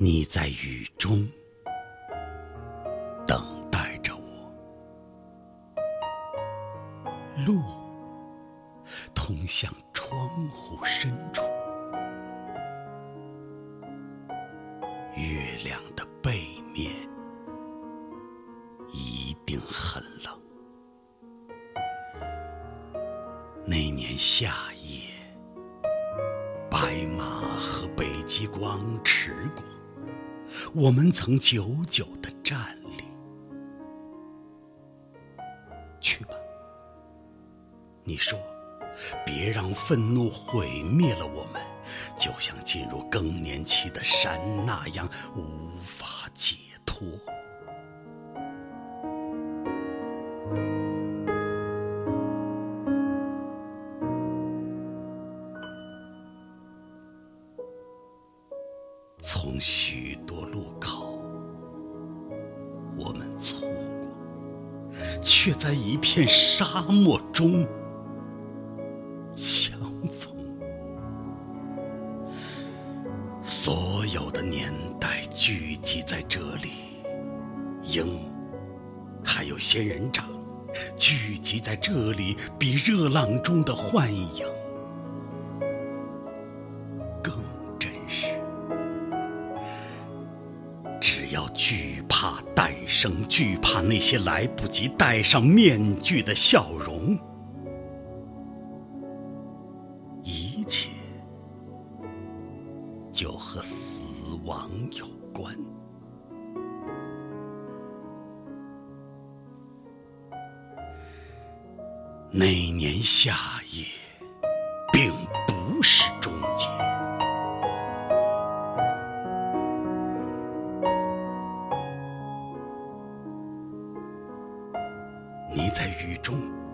你在雨中等待着我，路通向窗户深处，月亮的背面一定很冷。那年夏夜，白马和北极光驰过。我们曾久久的站立。去吧，你说，别让愤怒毁灭了我们，就像进入更年期的山那样无法解脱。从许多路口，我们错过，却在一片沙漠中相逢。所有的年代聚集在这里，鹰，还有仙人掌，聚集在这里，比热浪中的幻影更。要惧怕诞生，惧怕那些来不及戴上面具的笑容，一切就和死亡有关。那年夏你在雨中。